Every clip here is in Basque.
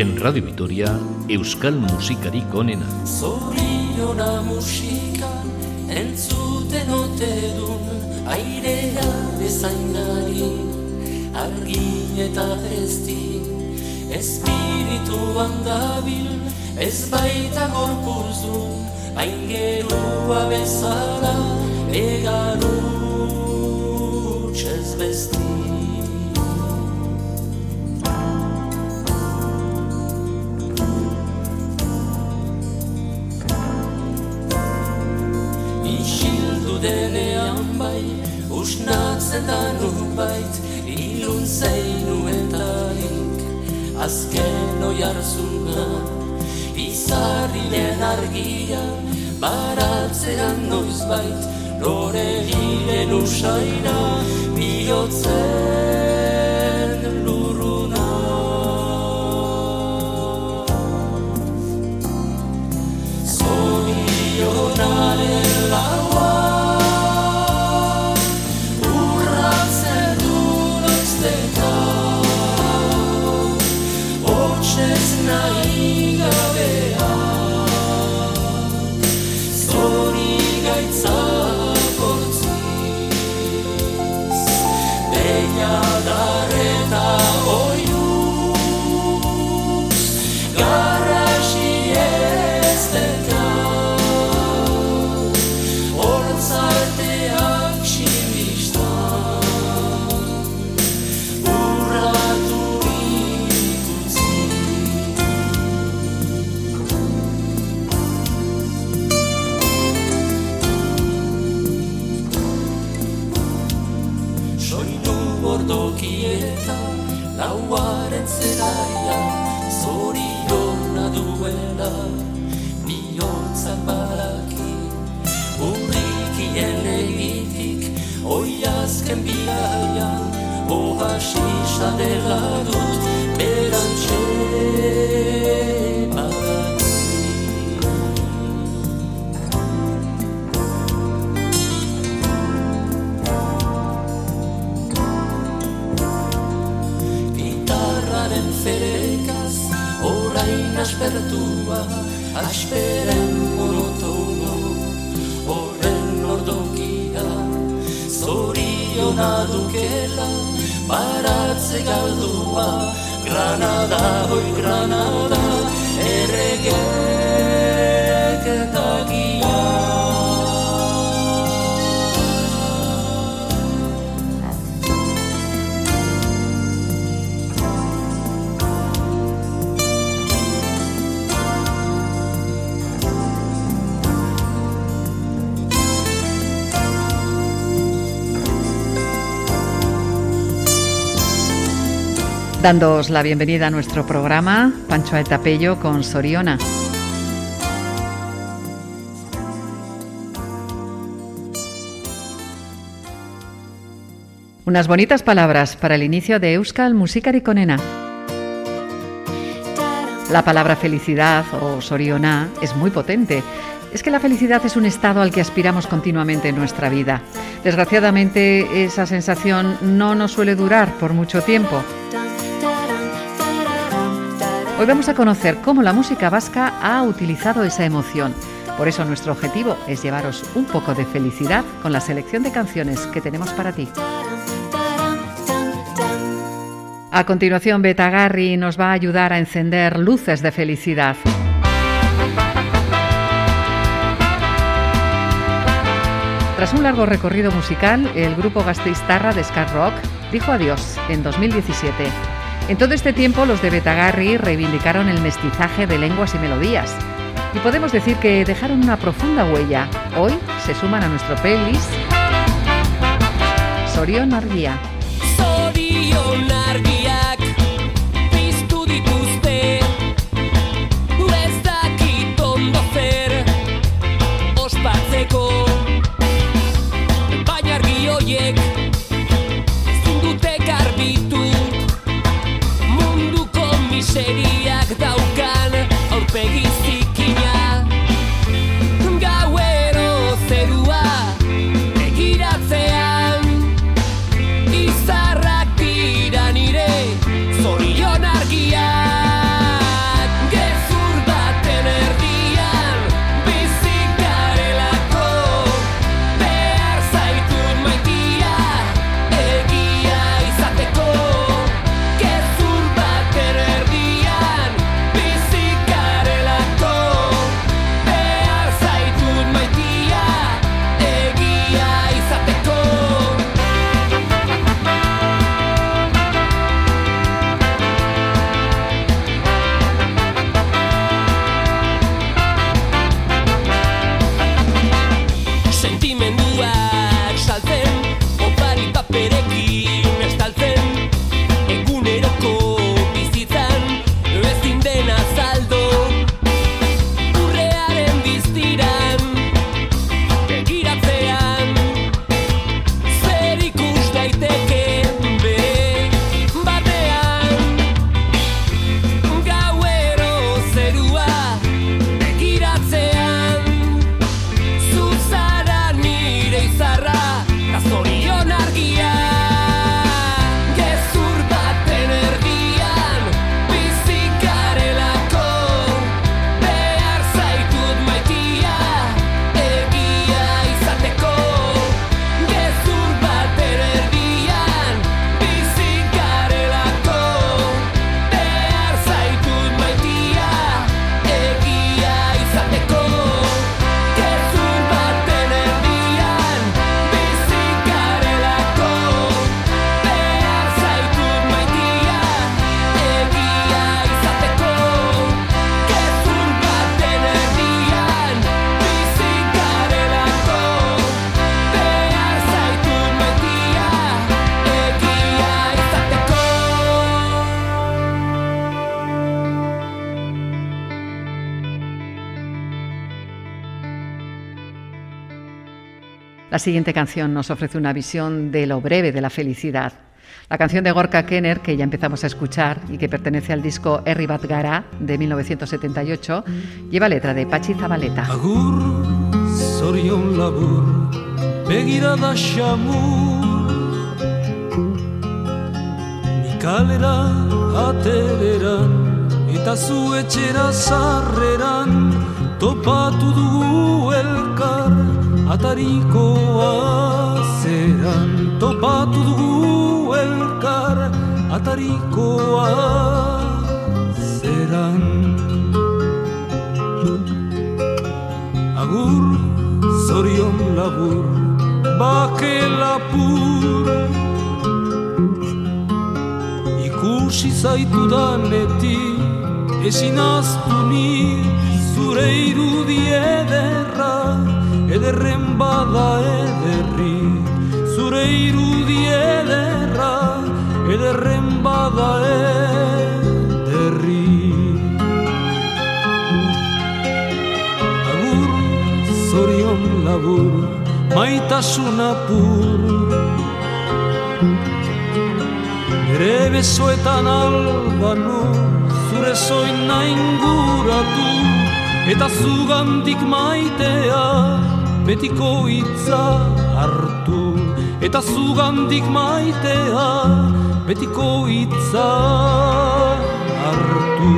En Radio Vitoria, Euskal Musikarik onena. Zoriona musika, entzuten ote dun, airea bezainari, argi eta ezti, espirituan dabil, ez baita gorpuzu, aingerua bezala, egarutxez besti. Da nubait ilun zeinu etarik. Azken oi arzuna izarrilen argia baratzean noiz bait lore giren usaina bihotzen Dándoos la bienvenida a nuestro programa, Pancho Altapello con Soriona. Unas bonitas palabras para el inicio de Euskal Musikari Conena. La palabra felicidad o Soriona es muy potente. Es que la felicidad es un estado al que aspiramos continuamente en nuestra vida. Desgraciadamente, esa sensación no nos suele durar por mucho tiempo. Hoy vamos a conocer cómo la música vasca ha utilizado esa emoción. Por eso nuestro objetivo es llevaros un poco de felicidad con la selección de canciones que tenemos para ti. A continuación, Betagarri nos va a ayudar a encender luces de felicidad. Tras un largo recorrido musical, el grupo gasteiztarra de Scar Rock dijo adiós en 2017 en todo este tiempo los de Betagarri reivindicaron el mestizaje de lenguas y melodías. Y podemos decir que dejaron una profunda huella. Hoy se suman a nuestro playlist Sorion Arguía. Siguiente canción nos ofrece una visión de lo breve de la felicidad. La canción de Gorka Kenner, que ya empezamos a escuchar y que pertenece al disco Herri Bat Gara de 1978, lleva letra de Pachi Zabaleta. Agur, labur, begirada xamur ateleran, eta zu etxera zarreran Topatu dugu elkar, atarikoa zeran topatu dugu elkar atarikoa zeran. Agur zorion labur bake lapur. Ikusi zaitu danetik ezin ni zure irudi ederra ederren bada ederri zure irudi ederra ederren bada ederri agur zorion labur maitasun apur Ere besoetan albanu zure zoin inguratu eta zugandik maitea betiko hitza hartu. Eta zugandik maitea betiko hitza hartu.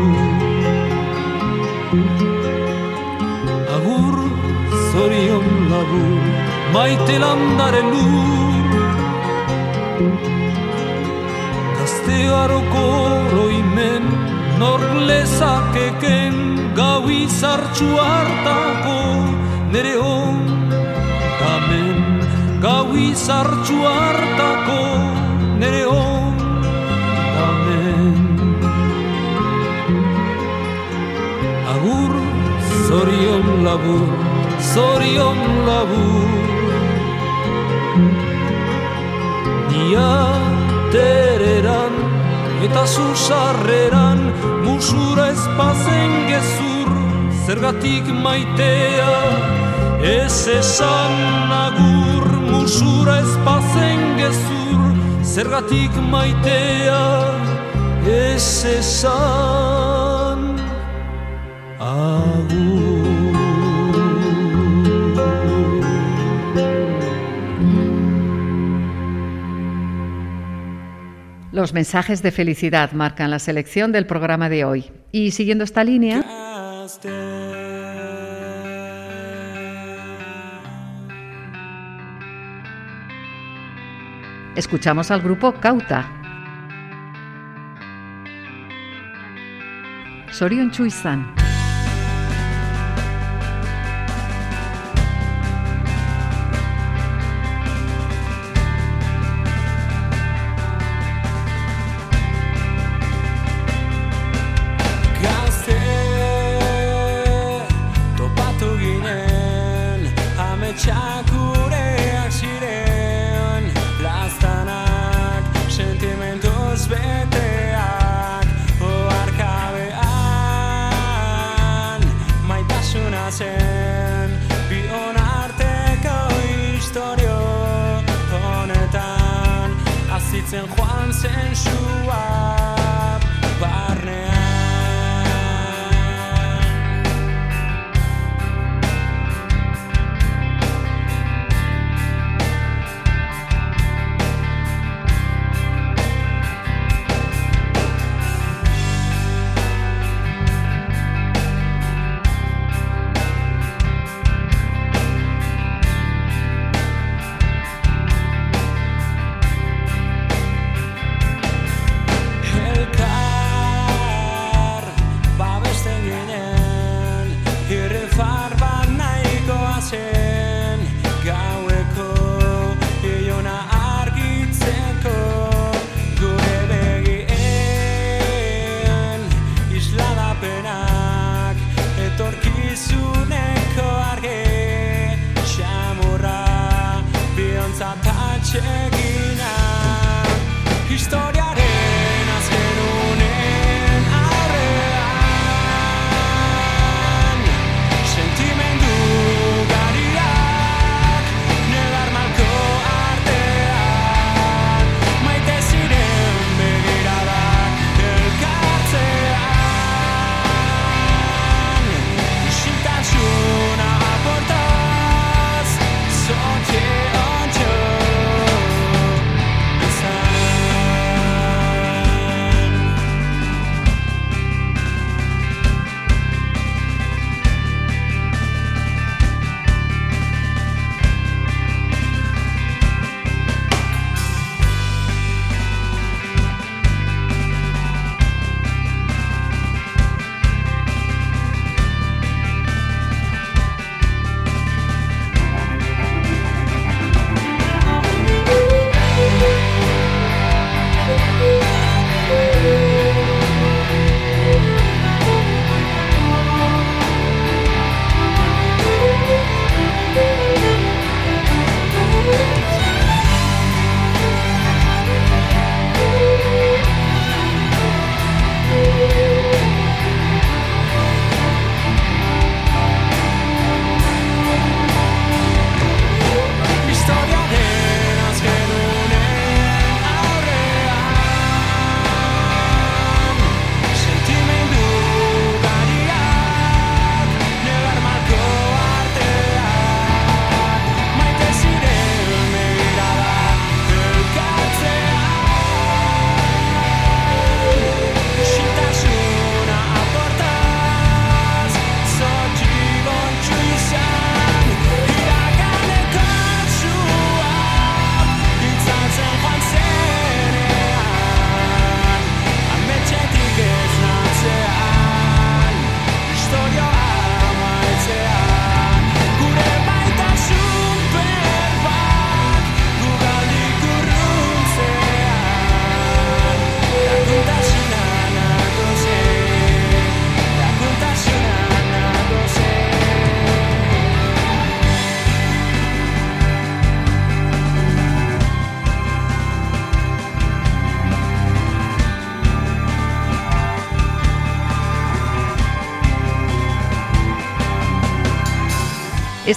Agur zorion labur maite landare lur. Gazte haroko roimen nor lezakeken gau izartxu hartako nere hon kamen gau izartxu hartako nere hon kamen agur zorion labur zorion labur. Nia tereran eta zuzarreran musura ezpazen gezur zergatik maitea ez esan agur musura ezpazen gezur zergatik maitea ez esan agur Los mensajes de felicidad marcan la selección del programa de hoy. Y siguiendo esta línea... Escuchamos al grupo Cauta. Sorion Chuizan.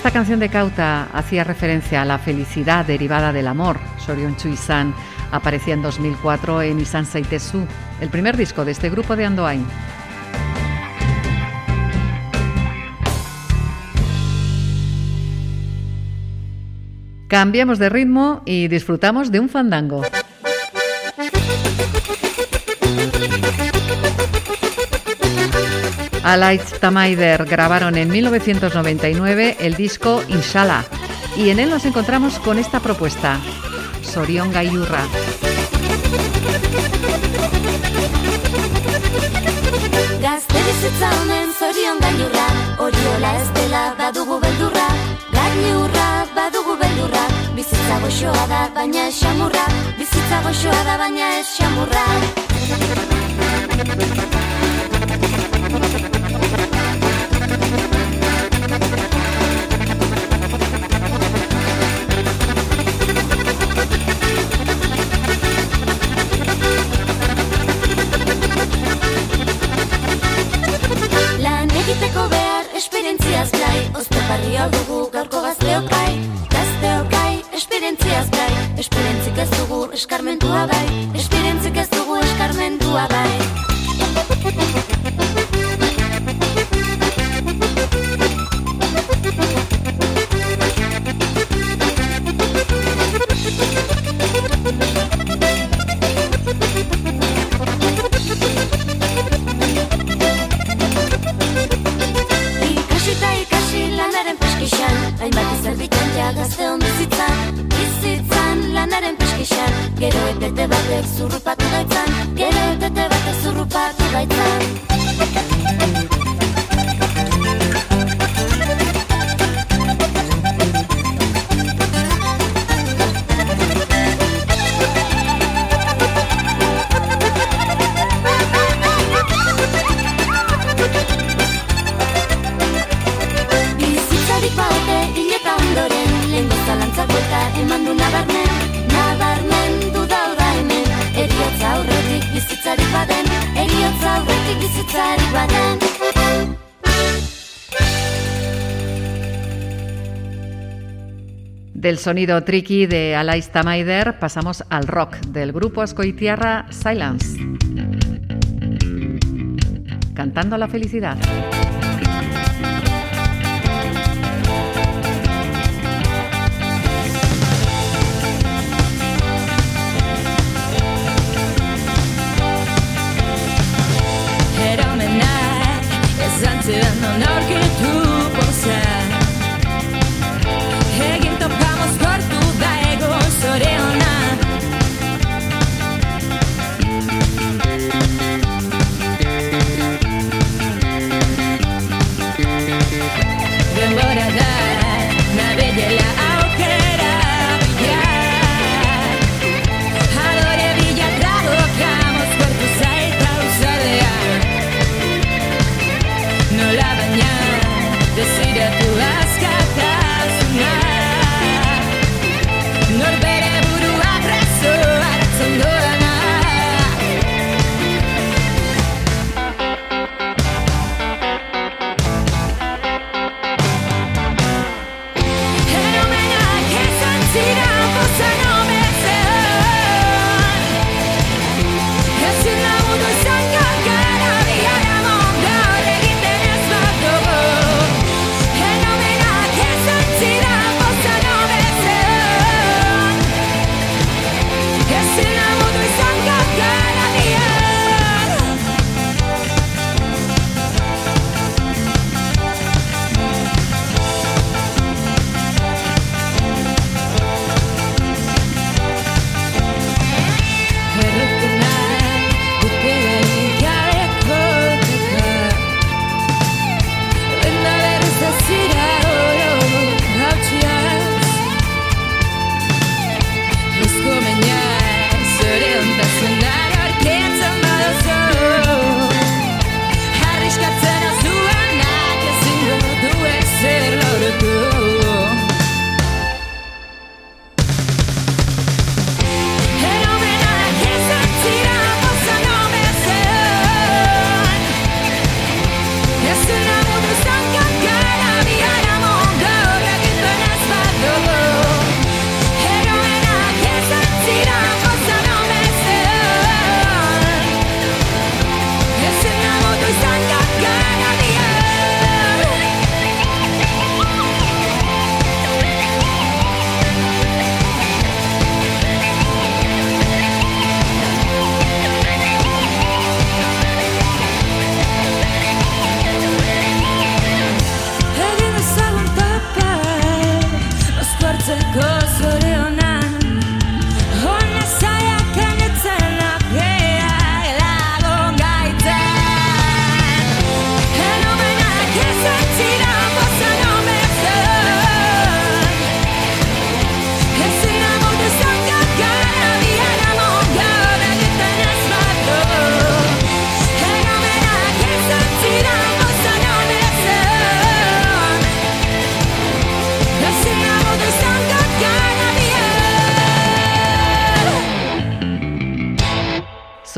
Esta canción de Cauta hacía referencia a la felicidad derivada del amor. Sorion Chuizan aparecía en 2004 en Isan Saitesu, el primer disco de este grupo de Andoain. Cambiamos de ritmo y disfrutamos de un fandango. Alight Tamaider grabaron en 1999 el disco Inshallah. Y en él nos encontramos con esta propuesta, baina ez Hainbat izerdikan ja gazteon bizitzan lanaren peskixan Gero etete batek zurrupatu gaitzan Gero etete batek zurrupatu gaitzan Del sonido tricky de Alais Tamaider pasamos al rock del grupo Ascoitierra Silence. Cantando la felicidad. dancing on our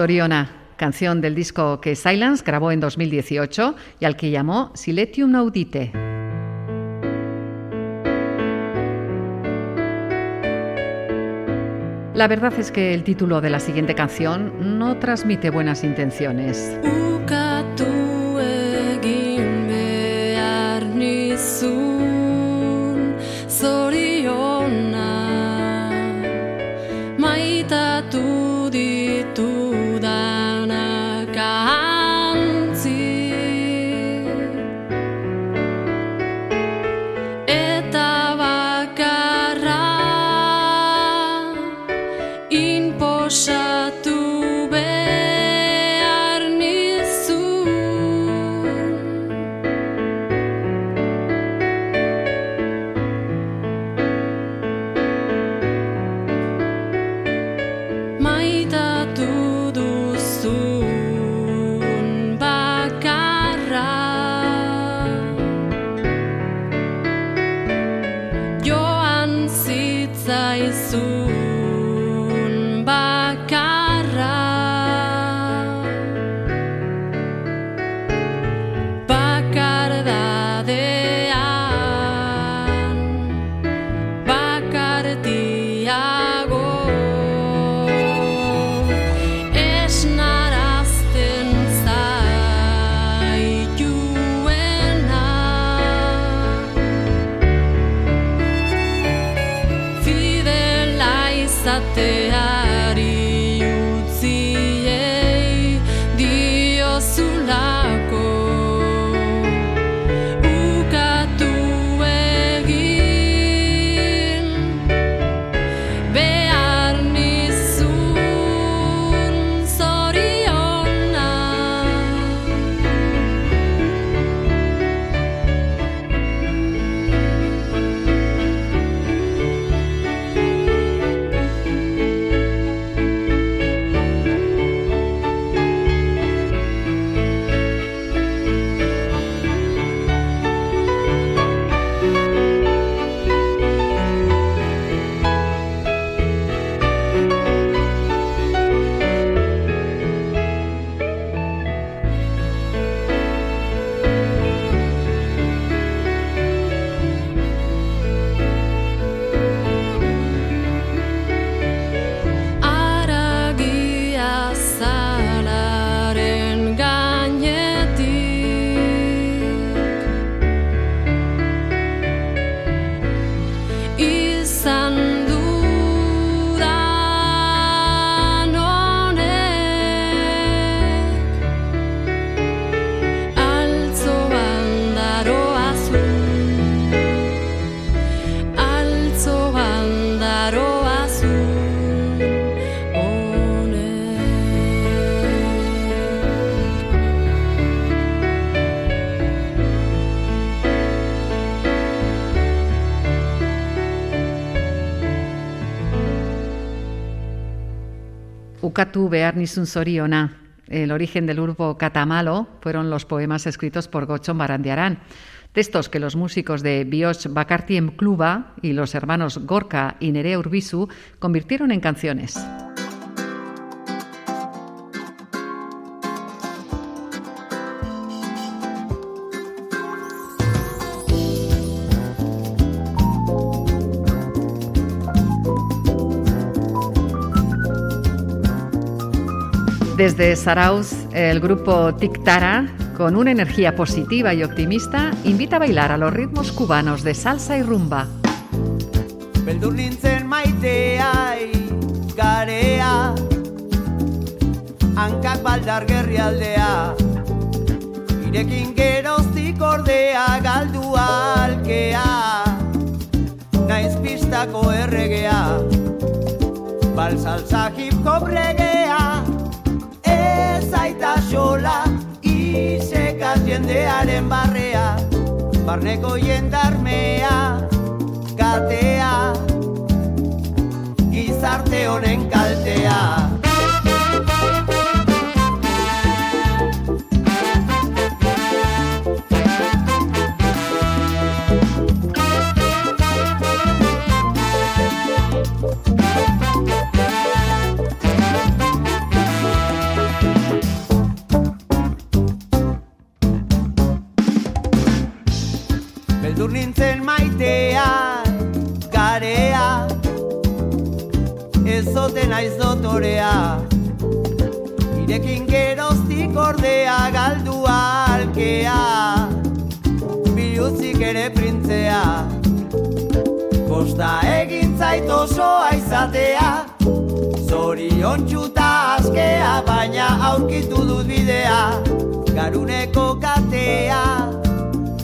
Oriona, canción del disco que Silence grabó en 2018 y al que llamó Siletium Audite. La verdad es que el título de la siguiente canción no transmite buenas intenciones. El origen del grupo Catamalo fueron los poemas escritos por Gochon Barandiarán. Textos que los músicos de Bioch Bakartiem Kluba y los hermanos Gorka y Nerea Urbizu convirtieron en canciones. Desde Sarauz, el grupo Tic Tara, con una energía positiva y optimista, invita a bailar a los ritmos cubanos de salsa y rumba. Ez aita xola Isekaz jendearen barrea. Barneko jendarmea katea Gizarte honen kaltea naiz dotorea. Irekin geroztik ordea galdu alkea Biluzik ere printzea. Kosta egin zait osoa izatea. Zorion txuta askea Baina aurkitu dut bidea. Garuneko katea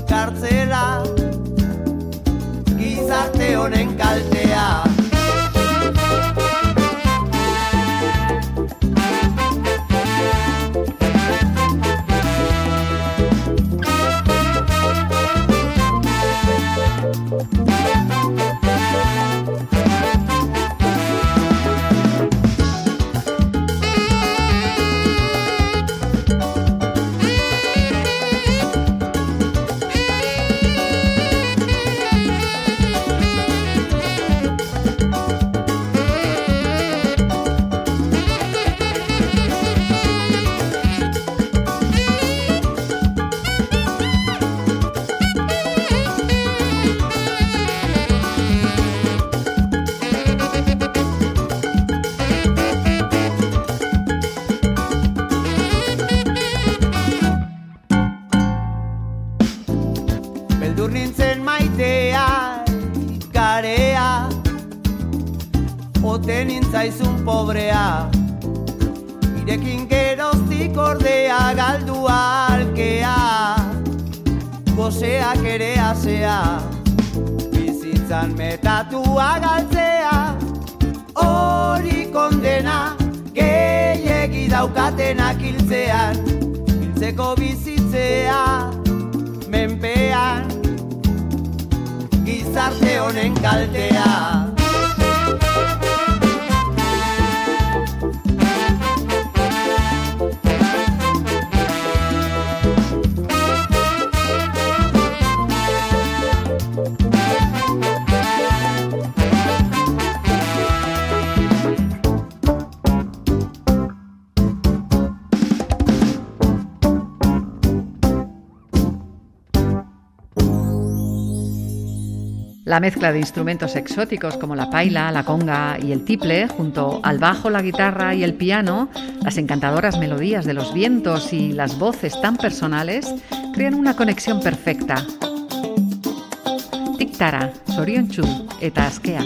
kartzela. Gizarte honen kaltea pobrea. Irekin geroztik ordea galdua alkea. Goseak ere asea Bizitzan metatua galtzea. Hori kondena Gehiegi daukatenak hiltzean Hiltzeko bizitzea Menpean. Gizarte honen kaltea La mezcla de instrumentos exóticos como la paila, la conga y el tiple, junto al bajo, la guitarra y el piano, las encantadoras melodías de los vientos y las voces tan personales, crean una conexión perfecta. Tiktara, Sorionchu, eta askea.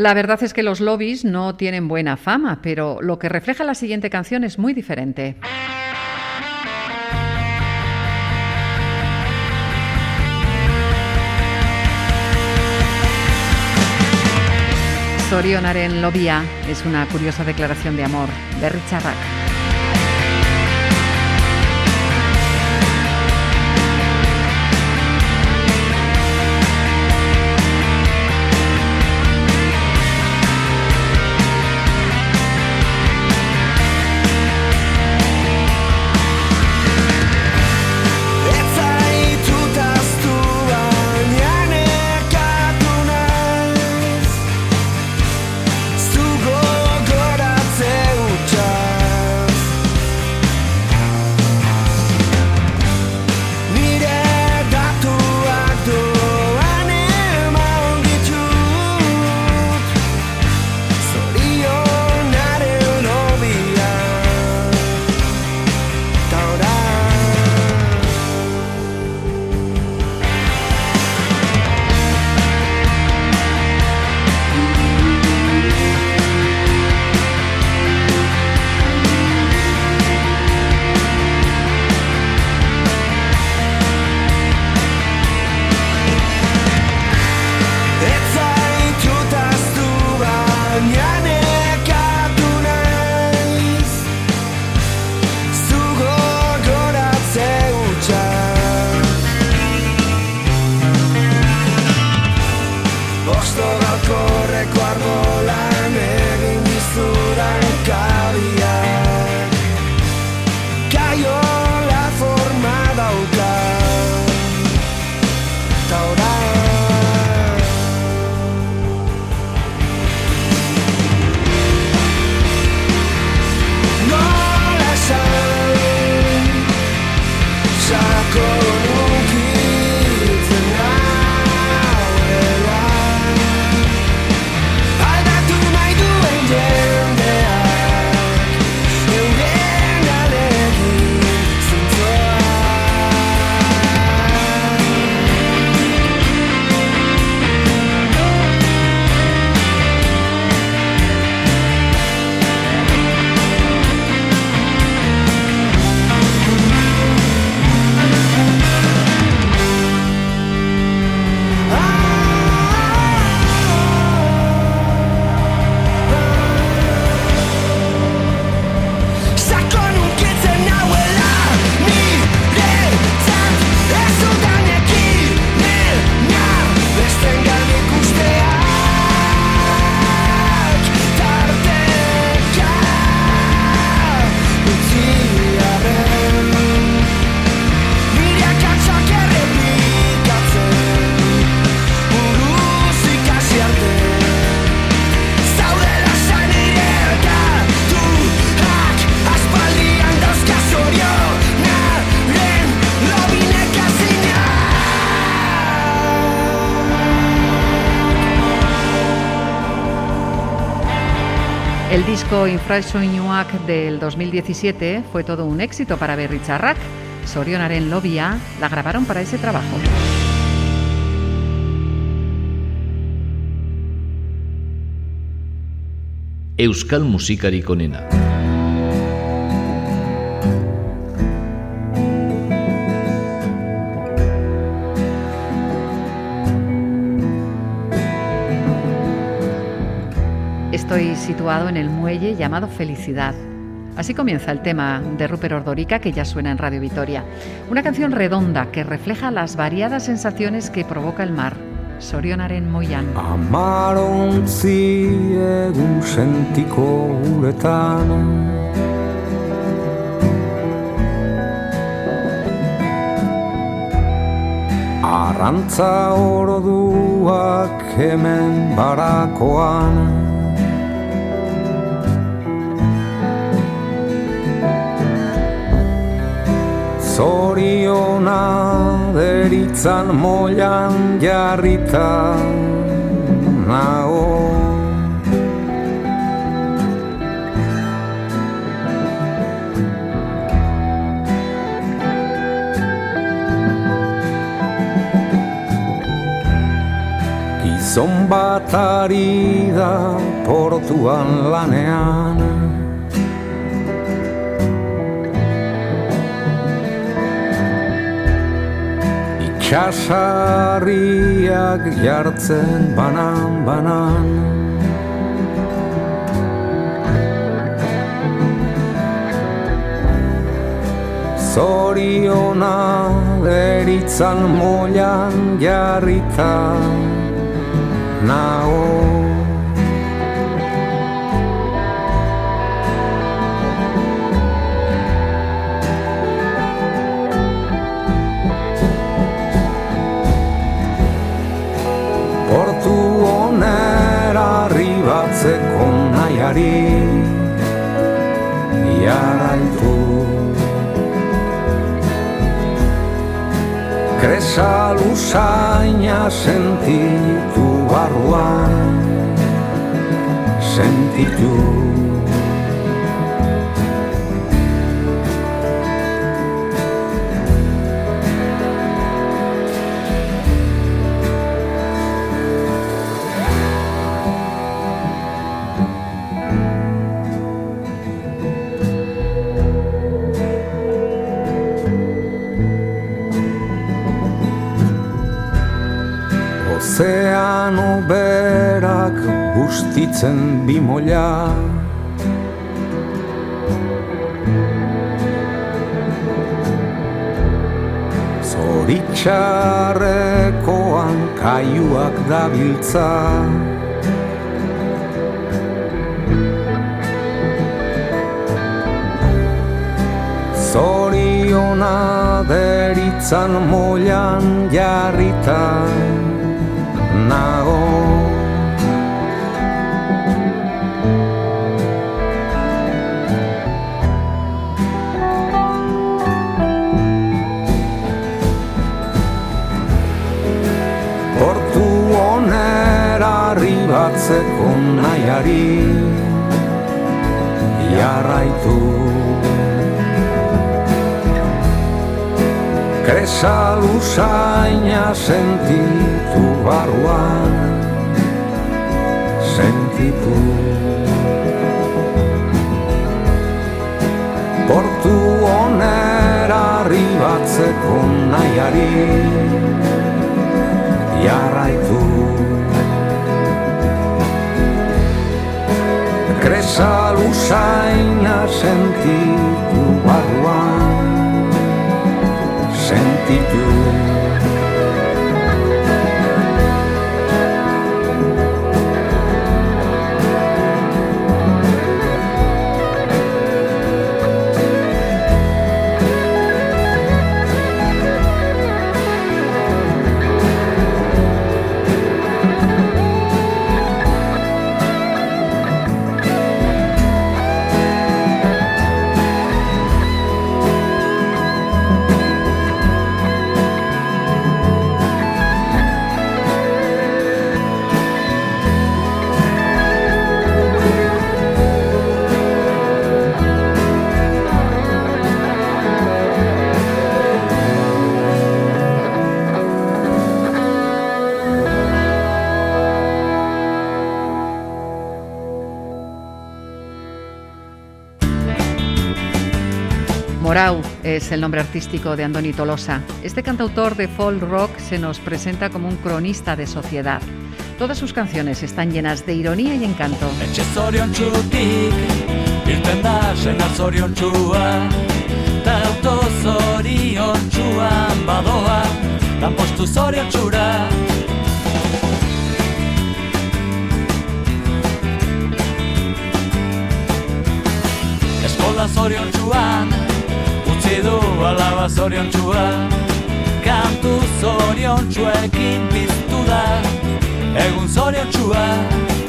La verdad es que los lobbies no tienen buena fama, pero lo que refleja la siguiente canción es muy diferente. Sorionaren lobia es una curiosa declaración de amor. Berri txarrak. disco Infrasoinuak del 2017 fue todo un éxito para Berrizarrak. Sorionaren Lobia la grabaron para ese trabajo. Euskal musikarik onena. Estoy situado en el muelle llamado Felicidad. Así comienza el tema de Rupert Ordorica que ya suena en Radio Vitoria. Una canción redonda que refleja las variadas sensaciones que provoca el mar. Sorionaren moian. Amarontzi egun sentiko uretan Arrantza oroduak hemen barakoan Zoriona deritzan moian jarrita nago. Gizon bat ari da portuan lanean Itxasarriak jartzen banan banan. Zoriona deritzan moian jarrita Nao nahiari Iaraitu Kresa lusaina sentitu barruan Sentitu bustitzen bimola Zoritxarrekoan kaiuak dabiltza. Zoriona deritzan moian jarritan nago arribatzeko nahiari jarraitu. Kresa lusaina sentitu barruan Sentitu. Portu onera arribatzeko nahiari Jarraitu Kresa lusaina sentitu barruan sentitu es el nombre artístico de Andoni Tolosa. Este cantautor de folk rock se nos presenta como un cronista de sociedad. Todas sus canciones están llenas de ironía y encanto. Eskola zorion txuan, utzi du alaba zorion txua, kantu zorion txuekin piztu da, egun zorion txua.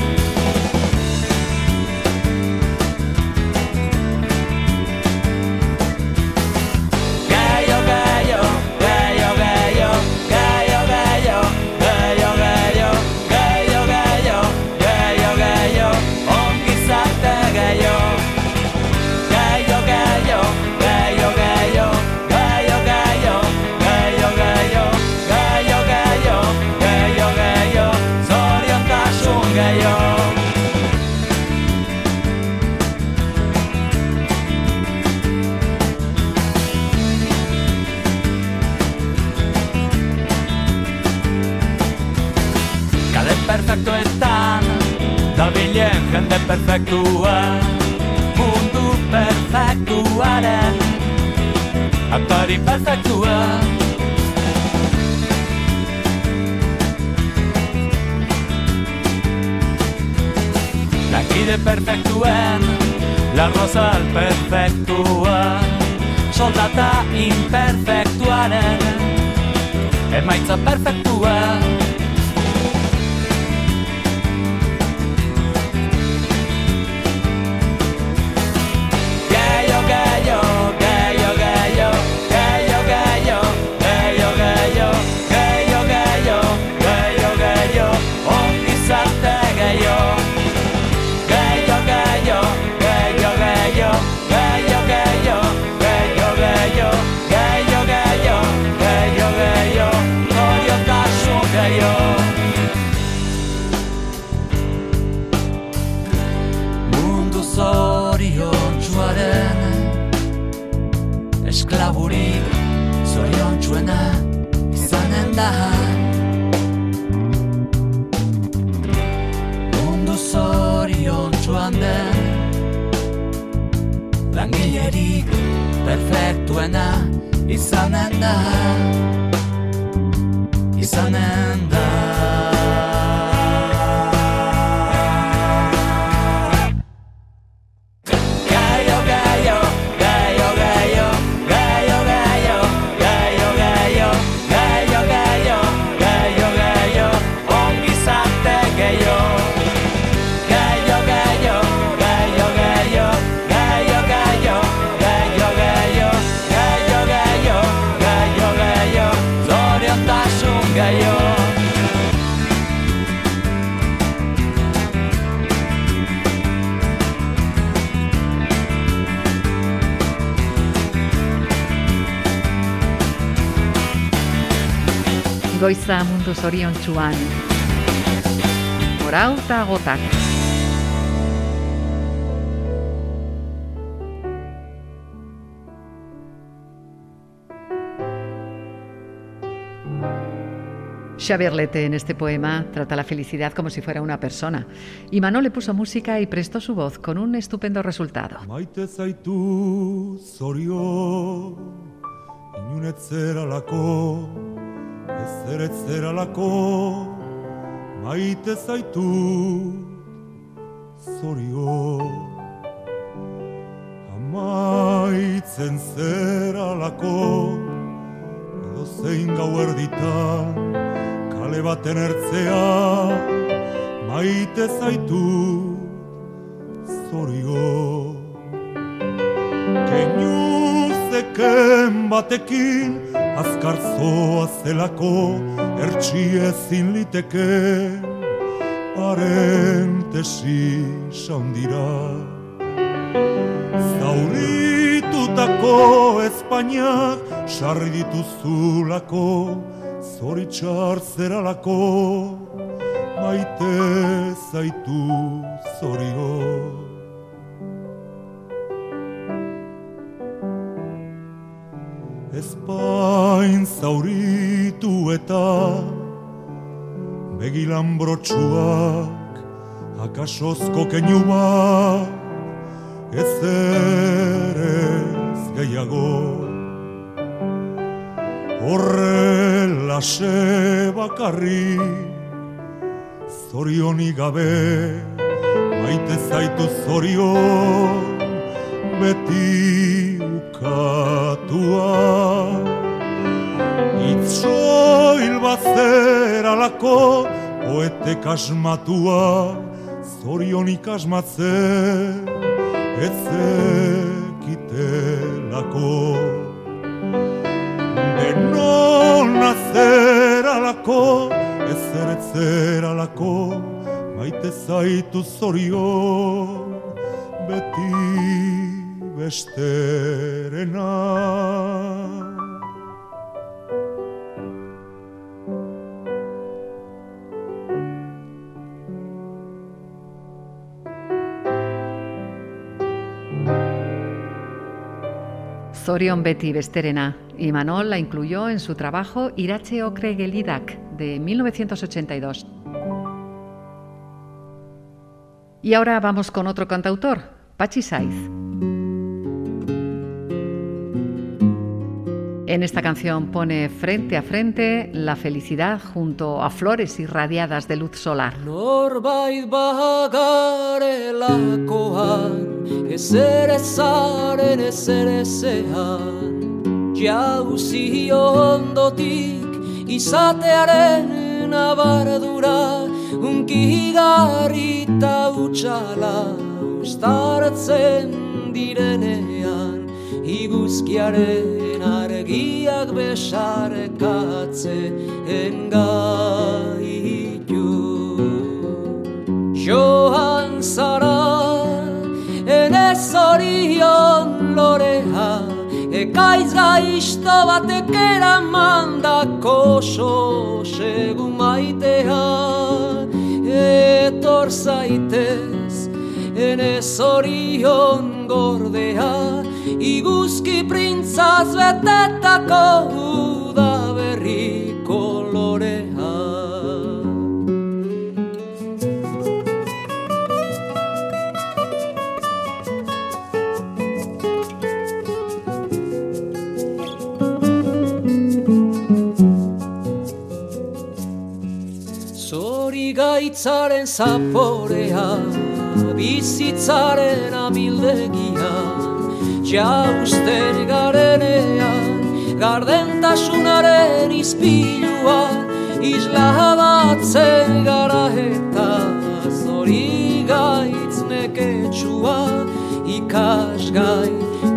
Da. Mundu zoriontsuan den. Langilerik perfektuena izanen da. Izanen da Goiza mundu zorion txuan. Morau eta gotak. Xavier Lete en este poema trata la felicidad como si fuera una persona. Y Manol le puso música y prestó su voz con un estupendo resultado. Maite zaitu zorio Inunetzeralako Ezeretzeralako Maite zaitu zorio Amaitzen zeralako Edo zein gau erditan Kale baten ertzea Maite zaitu zorio Keinu batekin azkar zoa zelako ertsi ezin liteke parentesi saundira Zauritutako Espainiak sarri dituzulako zoritxar zeralako maite zaitu zorio Ezpain zauritu eta Begilan brotxuak Akasozko keinu bat Ez erez gehiago. Horrela se bakarri Zorionik gabe Maite zaitu zorion Beti ukatua Itzoil bat zeralako Poete kasmatua Zorionik asmatzen Ez zekitelako. Denon azeralako Ez eretzeralako Maite zaitu zorion Beti besterena Zorion Betty Besterena. Y Manol la incluyó en su trabajo Irache Ocre Gelidak de 1982. Y ahora vamos con otro cantautor, Pachi Saiz. En esta canción pone frente a frente la felicidad junto a flores irradiadas de luz solar. Norbait bagarelakoan Ezer ezaren ezer ezean Jauzi ondotik izatearen abardura Unkigarrita utxala Uztartzen direnean Iguzkiaren argiak besarkatzen gaitu Joan zara, enez orion lorea Ekaiz gaizto batek eramandako sosegu maitea. Etor zaitez, enez orion gordea Iguzki printzaz betetako udaberri kolorea. Zori gaitzaren zaporea, bizitzaren amildegia, jausten garenean, gardentasunaren izpilua, isla batzen gara eta zori gaitz neketsua, ikasgai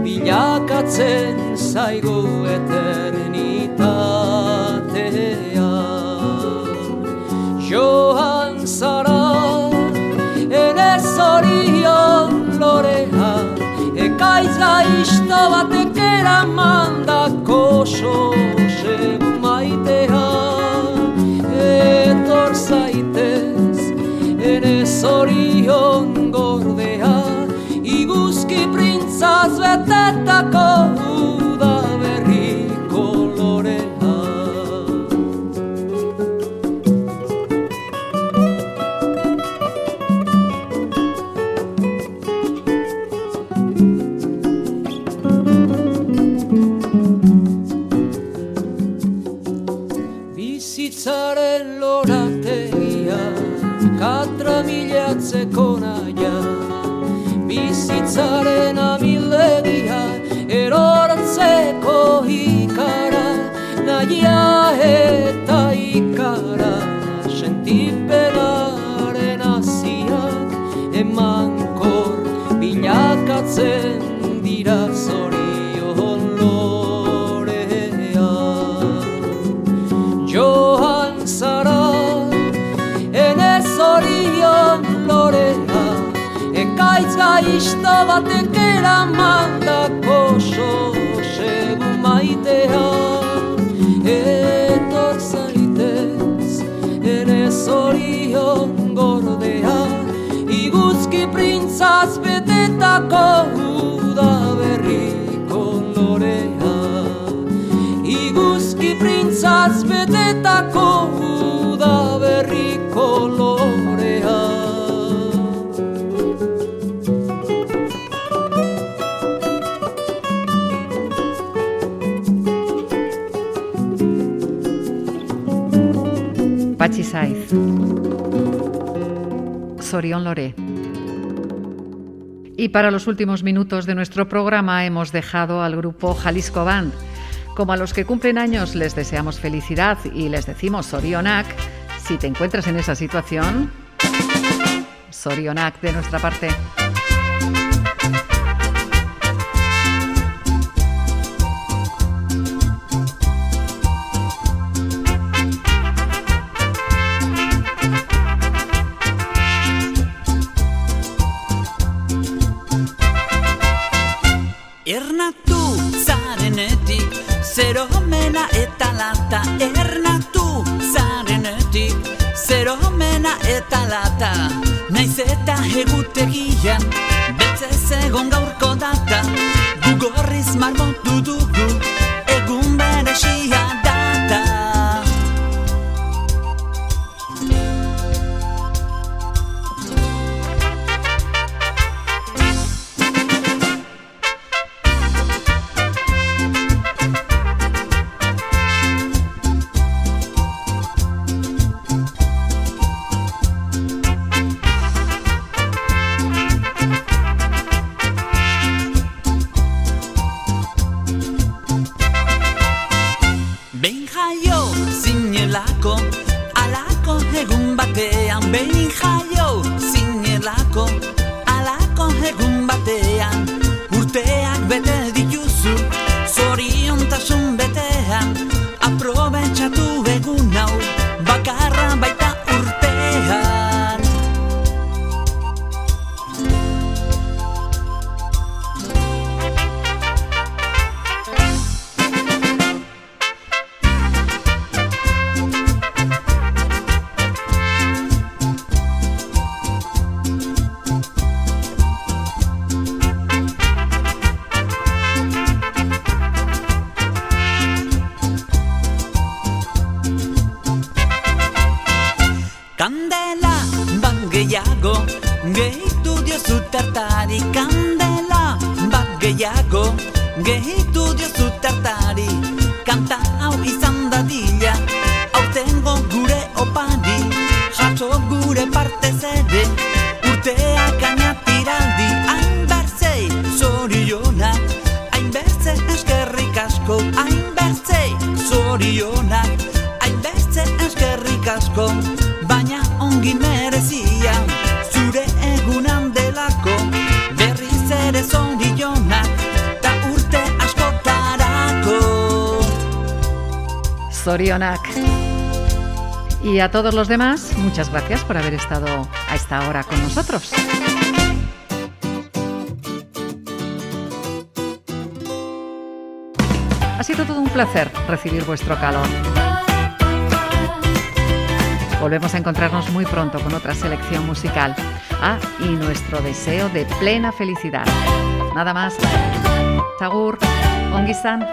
bilakatzen zaigu eternitatea. Joan zara, ekaiz gaizto batek eramandako sosegu maitea. Etor zaitez, enez orion gordea, iguzki printzaz betetako Bizitzaren amildegia Erortzeko ikara Naia laista batek eramandako sosegu maitea. Etor zaitez ere zorion gordea. Iguzki printzaz betetako uda berri kondorea iguzki printzaz betetako Sorión Loré. Y para los últimos minutos de nuestro programa hemos dejado al grupo Jalisco Band. Como a los que cumplen años les deseamos felicidad y les decimos Sorionak, si te encuentras en esa situación, Sorionak de nuestra parte. A todos los demás, muchas gracias por haber estado a esta hora con nosotros. Ha sido todo un placer recibir vuestro calor. Volvemos a encontrarnos muy pronto con otra selección musical. Ah, y nuestro deseo de plena felicidad. Nada más. Tagur, Ongisan.